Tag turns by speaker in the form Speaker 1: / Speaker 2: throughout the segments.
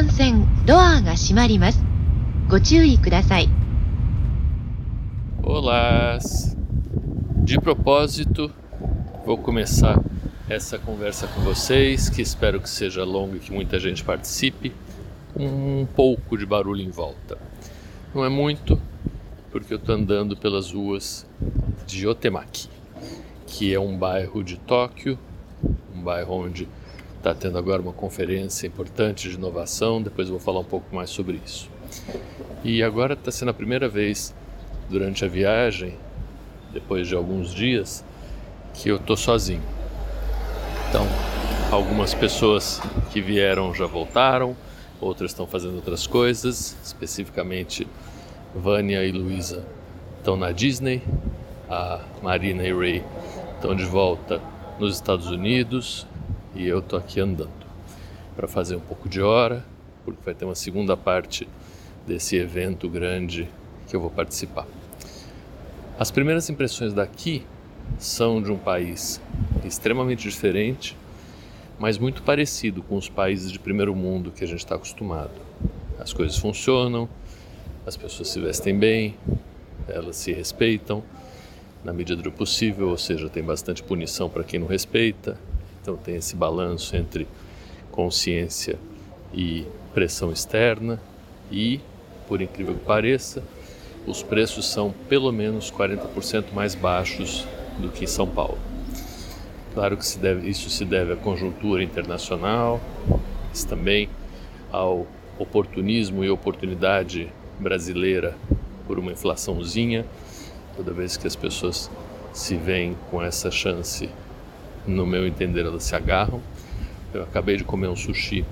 Speaker 1: 幹線ドアが閉まります。ご注意ください。
Speaker 2: Olá! De propósito, vou começar essa conversa com vocês, que espero que seja longa e que muita gente participe, com um pouco de barulho em volta. Não é muito, porque eu estou andando pelas ruas de Otemaki, que é um bairro de Tóquio, um bairro onde está tendo agora uma conferência importante de inovação, depois eu vou falar um pouco mais sobre isso. E agora está sendo a primeira vez durante a viagem, depois de alguns dias, que eu tô sozinho. Então, algumas pessoas que vieram já voltaram, outras estão fazendo outras coisas, especificamente Vânia e Luísa estão na Disney, a Marina e Ray estão de volta nos Estados Unidos e eu tô aqui andando para fazer um pouco de hora, porque vai ter uma segunda parte desse evento grande que eu vou participar. As primeiras impressões daqui são de um país extremamente diferente, mas muito parecido com os países de primeiro mundo que a gente está acostumado. As coisas funcionam, as pessoas se vestem bem, elas se respeitam na medida do possível, ou seja, tem bastante punição para quem não respeita. Então tem esse balanço entre consciência e pressão externa e, por incrível que pareça, os preços são pelo menos 40% mais baixos do que em São Paulo. Claro que se deve, isso se deve à conjuntura internacional, mas também ao oportunismo e oportunidade brasileira por uma inflaçãozinha. Toda vez que as pessoas se veem com essa chance, no meu entender, elas se agarram. Eu acabei de comer um sushi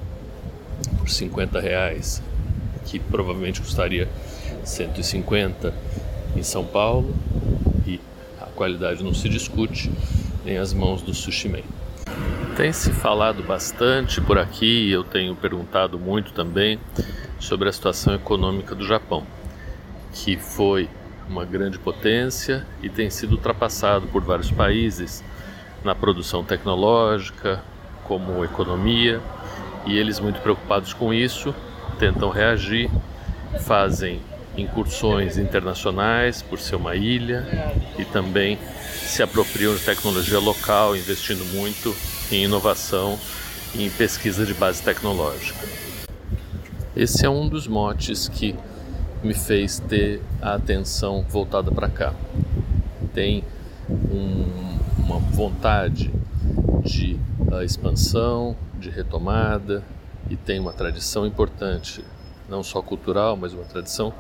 Speaker 2: por 50 reais, que provavelmente custaria 150 em São Paulo e a qualidade não se discute nem as mãos do sushi man. Tem se falado bastante por aqui, eu tenho perguntado muito também sobre a situação econômica do Japão, que foi uma grande potência e tem sido ultrapassado por vários países na produção tecnológica, como economia, e eles muito preocupados com isso tentam reagir, fazem incursões internacionais por ser uma ilha e também se apropriam de tecnologia local, investindo muito em inovação e em pesquisa de base tecnológica. Esse é um dos motes que me fez ter a atenção voltada para cá. Tem um, uma vontade de uh, expansão, de retomada e tem uma tradição importante não só cultural, mas uma tradição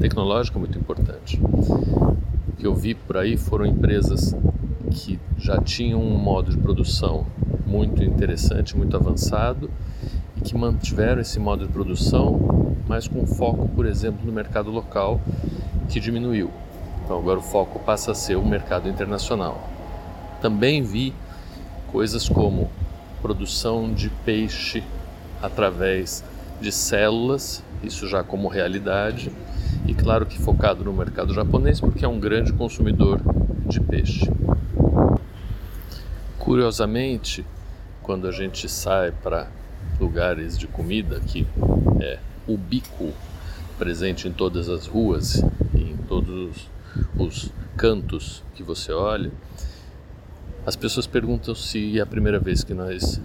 Speaker 2: tecnológica muito importante. O que eu vi por aí foram empresas que já tinham um modo de produção muito interessante, muito avançado e que mantiveram esse modo de produção, mas com foco, por exemplo, no mercado local, que diminuiu. Então agora o foco passa a ser o mercado internacional. Também vi coisas como produção de peixe através de células, isso já como realidade, e claro que focado no mercado japonês, porque é um grande consumidor de peixe. Curiosamente, quando a gente sai para lugares de comida que é ubíquo, presente em todas as ruas em todos os cantos que você olha, as pessoas perguntam se é a primeira vez que nós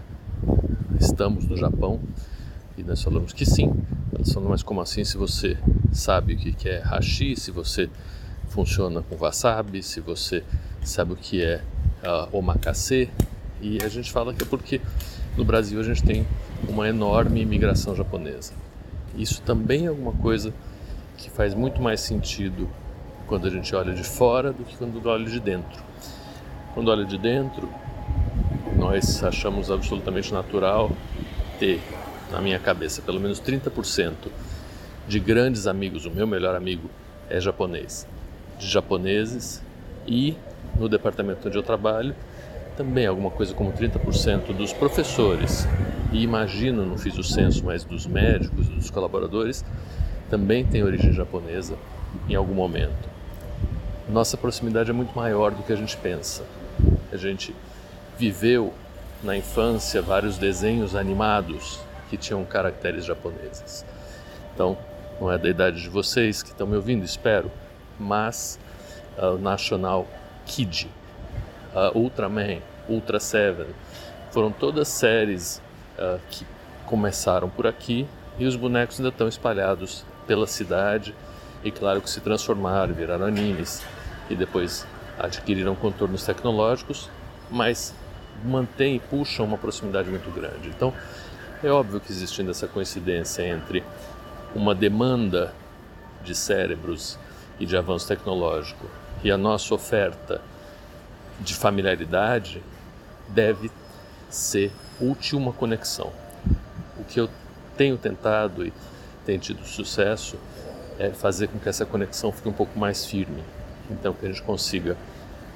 Speaker 2: estamos no Japão e nós falamos que sim. Elas falam, mas como assim se você sabe o que é hashi, se você funciona com wasabi, se você sabe o que é uh, omakase? E a gente fala que é porque no Brasil a gente tem uma enorme imigração japonesa. Isso também é alguma coisa que faz muito mais sentido quando a gente olha de fora do que quando olha de dentro. Quando olha de dentro, nós achamos absolutamente natural ter na minha cabeça, pelo menos 30% de grandes amigos, o meu melhor amigo é japonês, de japoneses e no departamento onde eu trabalho também alguma coisa como 30% dos professores e imagino, não fiz o censo, mas dos médicos, dos colaboradores também tem origem japonesa em algum momento. Nossa proximidade é muito maior do que a gente pensa. A gente viveu na infância vários desenhos animados que tinham caracteres japoneses. Então, não é da idade de vocês que estão me ouvindo, espero, mas uh, o National Kid, uh, Ultraman, Ultra Seven, foram todas séries uh, que começaram por aqui e os bonecos ainda estão espalhados pela cidade e claro que se transformaram, viraram animes e depois adquiriram contornos tecnológicos, mas mantém e puxam uma proximidade muito grande. Então, é óbvio que existindo essa coincidência entre uma demanda de cérebros e de avanço tecnológico e a nossa oferta de familiaridade deve ser útil uma conexão. O que eu tenho tentado e tenho tido sucesso é fazer com que essa conexão fique um pouco mais firme. Então que a gente consiga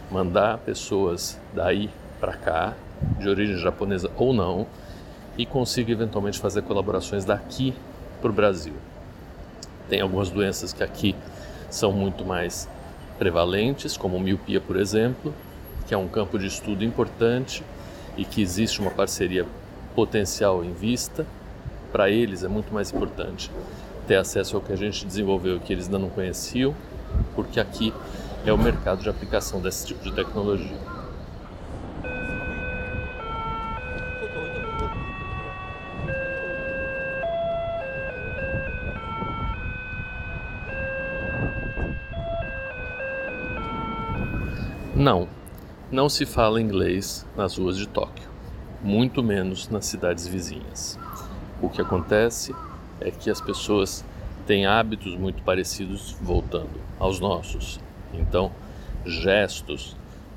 Speaker 2: mandar pessoas daí para cá, de origem japonesa ou não, e consiga eventualmente fazer colaborações daqui para o Brasil. Tem algumas doenças que aqui são muito mais prevalentes, como miopia, por exemplo, que é um campo de estudo importante e que existe uma parceria potencial em vista. Para eles é muito mais importante ter acesso ao que a gente desenvolveu que eles ainda não conheciam, porque aqui é o mercado de aplicação desse tipo de tecnologia. Não, não se fala inglês nas ruas de Tóquio, muito menos nas cidades vizinhas. O que acontece é que as pessoas têm hábitos muito parecidos voltando aos nossos. Então, gestos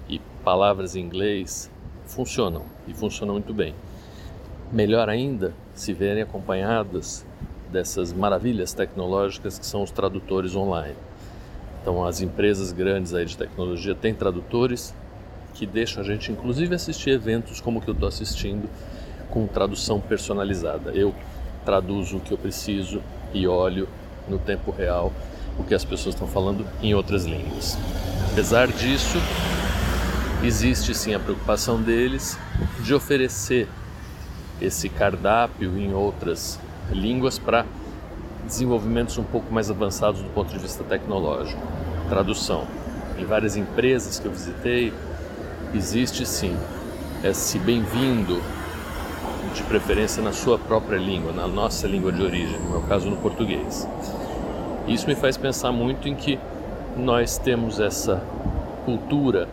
Speaker 2: e palavras em inglês funcionam e funcionam muito bem. Melhor ainda se verem acompanhadas dessas maravilhas tecnológicas que são os tradutores online. Então, as empresas grandes aí de tecnologia têm tradutores que deixam a gente, inclusive, assistir eventos como o que eu estou assistindo, com tradução personalizada. Eu traduzo o que eu preciso e olho no tempo real o que as pessoas estão falando em outras línguas. Apesar disso, existe sim a preocupação deles de oferecer esse cardápio em outras línguas para desenvolvimentos um pouco mais avançados do ponto de vista tecnológico. Tradução. Em várias empresas que eu visitei, existe sim esse bem-vindo, de preferência na sua própria língua, na nossa língua de origem, no meu caso no português. Isso me faz pensar muito em que nós temos essa cultura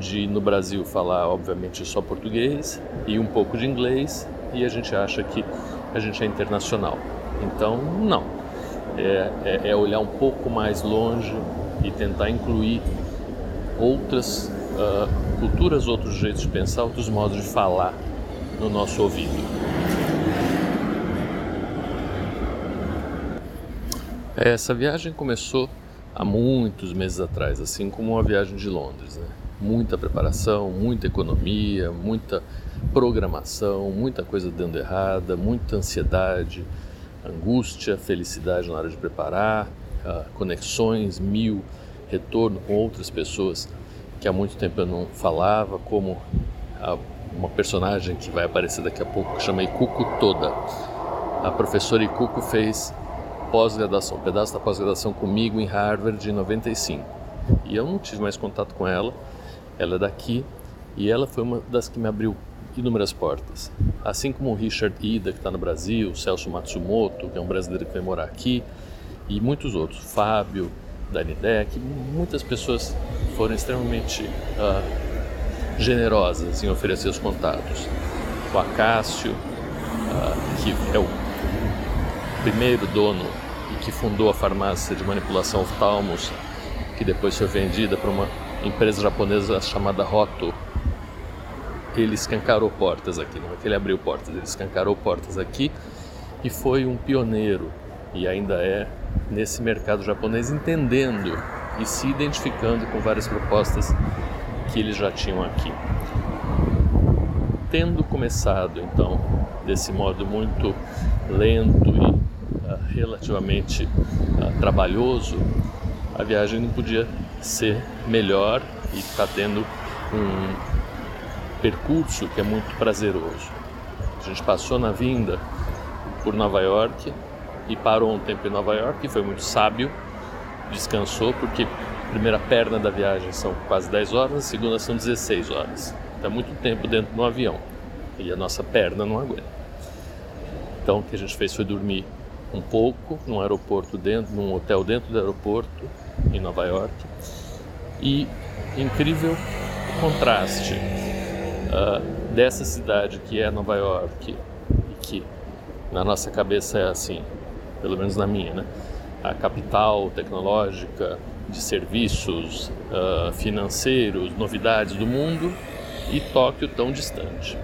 Speaker 2: de no Brasil falar obviamente só português e um pouco de inglês e a gente acha que a gente é internacional. Então, não. É, é, é olhar um pouco mais longe e tentar incluir outras uh, culturas, outros jeitos de pensar, outros modos de falar no nosso ouvido. Essa viagem começou há muitos meses atrás, assim como a viagem de Londres. Né? Muita preparação, muita economia, muita programação, muita coisa dando errada, muita ansiedade, angústia, felicidade na hora de preparar, uh, conexões mil, retorno com outras pessoas que há muito tempo eu não falava, como a, uma personagem que vai aparecer daqui a pouco, que chama Ikuko Toda. A professora Ikuko fez pós-graduação, um pedaço da pós-graduação comigo em Harvard em 95. E eu não tive mais contato com ela, ela é daqui, e ela foi uma das que me abriu inúmeras portas. Assim como o Richard Ida, que está no Brasil, o Celso Matsumoto, que é um brasileiro que vai morar aqui, e muitos outros, Fábio, da Nidec, muitas pessoas foram extremamente uh, generosas em oferecer os contatos. O Acácio, uh, que é o primeiro dono e que fundou a farmácia de manipulação oftalmos, que depois foi vendida para uma empresa japonesa chamada Roto. Ele escancarou portas aqui, não é que ele abriu portas, ele escancarou portas aqui e foi um pioneiro e ainda é nesse mercado japonês, entendendo e se identificando com várias propostas que eles já tinham aqui. Tendo começado então desse modo muito lento e uh, relativamente uh, trabalhoso, a viagem não podia ser melhor e está tendo um percurso que é muito prazeroso. A gente passou na vinda por Nova York e parou um tempo em Nova York e foi muito sábio. Descansou porque primeira perna da viagem são quase 10 horas, a segunda são 16 horas. Está muito tempo dentro do avião e a nossa perna não aguenta. Então o que a gente fez foi dormir um pouco num aeroporto dentro, num hotel dentro do aeroporto em Nova York. E incrível o contraste uh, dessa cidade que é Nova York e que na nossa cabeça é assim, pelo menos na minha, né? A capital tecnológica de serviços uh, financeiros, novidades do mundo e Tóquio tão distante.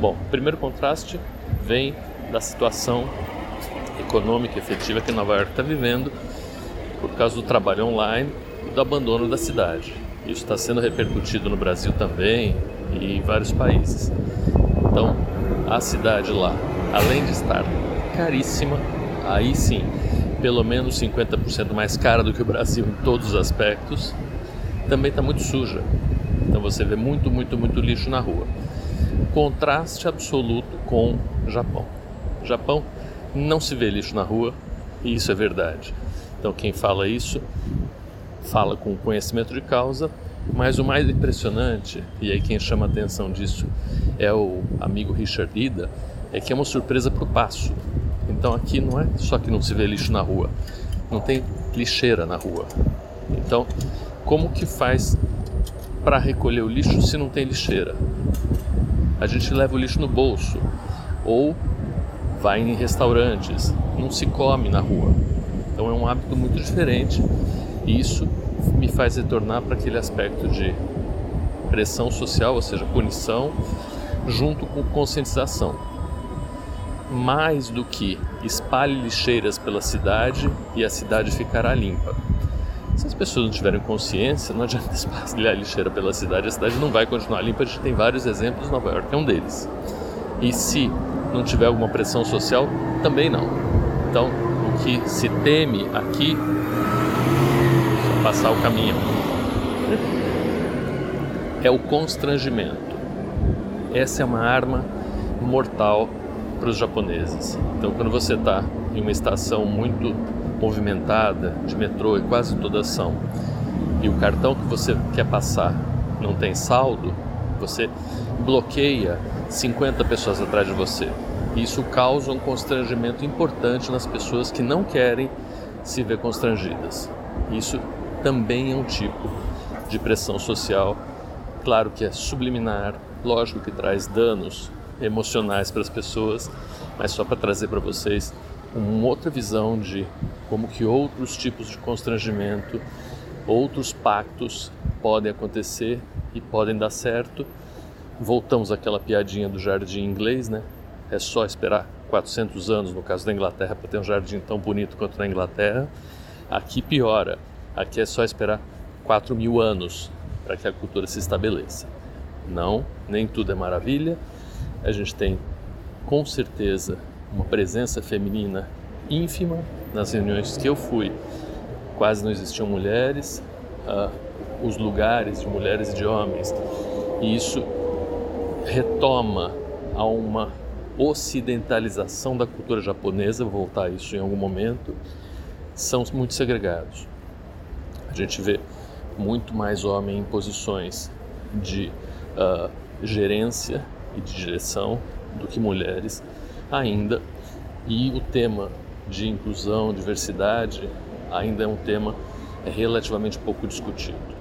Speaker 2: Bom, o primeiro contraste vem da situação econômica efetiva que Nova York está vivendo por causa do trabalho online e do abandono da cidade. Isso está sendo repercutido no Brasil também e em vários países. Então, a cidade lá, além de estar caríssima, aí sim, pelo menos 50% mais cara do que o Brasil em todos os aspectos, também está muito suja. Então você vê muito, muito, muito lixo na rua. Contraste absoluto com Japão. Japão não se vê lixo na rua e isso é verdade. Então quem fala isso fala com conhecimento de causa, mas o mais impressionante, e aí quem chama a atenção disso é o amigo Richard Ida, é que é uma surpresa para o passo. Então aqui não é só que não se vê lixo na rua, não tem lixeira na rua. Então, como que faz para recolher o lixo se não tem lixeira? A gente leva o lixo no bolso ou vai em restaurantes, não se come na rua. Então é um hábito muito diferente e isso me faz retornar para aquele aspecto de pressão social, ou seja, punição, junto com conscientização. Mais do que espalhe lixeiras pela cidade e a cidade ficará limpa. Se as pessoas não tiverem consciência, não adianta espalhar lixeira pela cidade, a cidade não vai continuar limpa. A gente tem vários exemplos, Nova York é um deles. E se não tiver alguma pressão social, também não. Então, o que se teme aqui, só passar o caminho, é o constrangimento. Essa é uma arma mortal para os japoneses. Então, quando você está em uma estação muito movimentada de metrô e quase toda ação, e o cartão que você quer passar não tem saldo, você bloqueia 50 pessoas atrás de você. Isso causa um constrangimento importante nas pessoas que não querem se ver constrangidas. Isso também é um tipo de pressão social, claro que é subliminar, lógico que traz danos emocionais para as pessoas, mas só para trazer para vocês uma outra visão de como que outros tipos de constrangimento, outros pactos podem acontecer e podem dar certo voltamos àquela piadinha do jardim inglês, né? É só esperar 400 anos, no caso da Inglaterra, para ter um jardim tão bonito quanto na Inglaterra. Aqui piora. Aqui é só esperar 4 mil anos para que a cultura se estabeleça. Não, nem tudo é maravilha. A gente tem, com certeza, uma presença feminina ínfima nas reuniões que eu fui. Quase não existiam mulheres. Uh, os lugares de mulheres e de homens. E isso retoma a uma ocidentalização da cultura japonesa, vou voltar a isso em algum momento, são muito segregados. A gente vê muito mais homem em posições de uh, gerência e de direção do que mulheres ainda, e o tema de inclusão, diversidade ainda é um tema relativamente pouco discutido.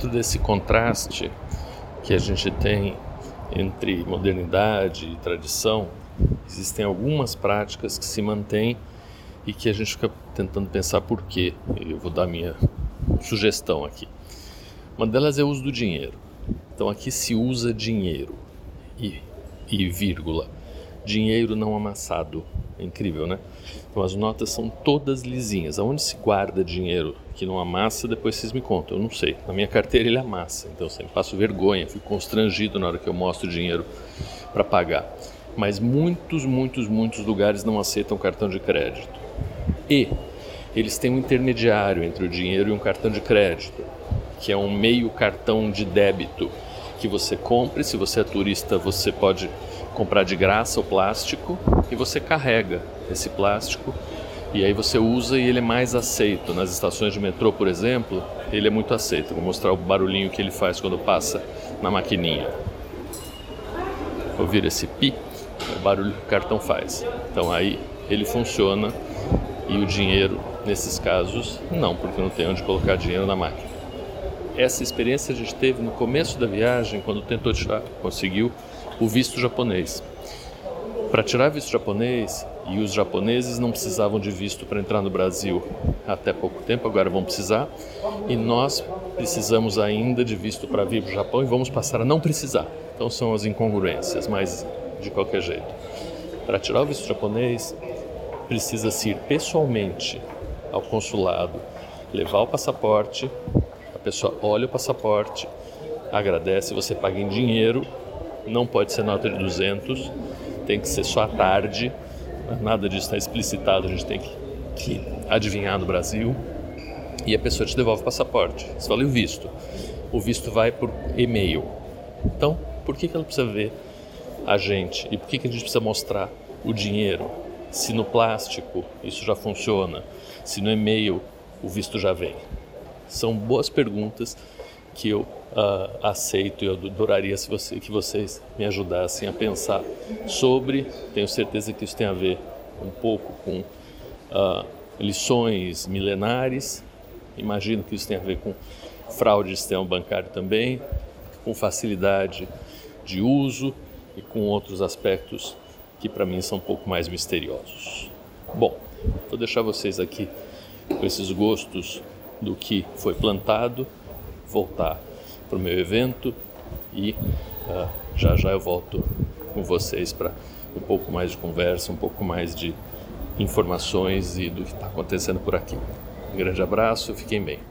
Speaker 2: dentro desse contraste que a gente tem entre modernidade e tradição, existem algumas práticas que se mantêm e que a gente fica tentando pensar por quê. Eu vou dar minha sugestão aqui. Uma delas é o uso do dinheiro. Então aqui se usa dinheiro e, e vírgula. Dinheiro não amassado. É incrível, né? Então as notas são todas lisinhas. Aonde se guarda dinheiro que não amassa, depois vocês me contam. Eu não sei. Na minha carteira ele amassa, então eu sempre passo vergonha, fico constrangido na hora que eu mostro o dinheiro para pagar. Mas muitos, muitos, muitos lugares não aceitam cartão de crédito. E eles têm um intermediário entre o dinheiro e um cartão de crédito, que é um meio cartão de débito que você compre. Se você é turista, você pode comprar de graça o plástico e você carrega esse plástico e aí você usa e ele é mais aceito. Nas estações de metrô, por exemplo, ele é muito aceito. Vou mostrar o barulhinho que ele faz quando passa na maquininha. Ouvir esse pi, é o barulho que o cartão faz. Então aí ele funciona e o dinheiro, nesses casos, não, porque não tem onde colocar dinheiro na máquina. Essa experiência a gente teve no começo da viagem, quando tentou tirar, conseguiu o visto japonês. Para tirar visto japonês, e os japoneses não precisavam de visto para entrar no Brasil até pouco tempo, agora vão precisar, e nós precisamos ainda de visto para vir para o Japão e vamos passar a não precisar. Então são as incongruências, mas de qualquer jeito. Para tirar o visto japonês, precisa-se ir pessoalmente ao consulado, levar o passaporte, a pessoa olha o passaporte, agradece, você paga em dinheiro, não pode ser nota de 200, tem que ser só à tarde nada disso está explicitado, a gente tem que, que adivinhar no Brasil. E a pessoa te devolve o passaporte. Você fala, e o visto? O visto vai por e-mail. Então, por que, que ela precisa ver a gente? E por que, que a gente precisa mostrar o dinheiro? Se no plástico isso já funciona, se no e-mail o visto já vem. São boas perguntas que eu uh, aceito e eu adoraria se você, que vocês me ajudassem a pensar sobre. Tenho certeza que isso tem a ver um pouco com uh, lições milenares. Imagino que isso tem a ver com fraude de sistema bancário também, com facilidade de uso e com outros aspectos que para mim são um pouco mais misteriosos. Bom, vou deixar vocês aqui com esses gostos do que foi plantado, voltar para o meu evento e uh, já já eu volto com vocês para um pouco mais de conversa, um pouco mais de informações e do que está acontecendo por aqui. Um grande abraço, fiquem bem.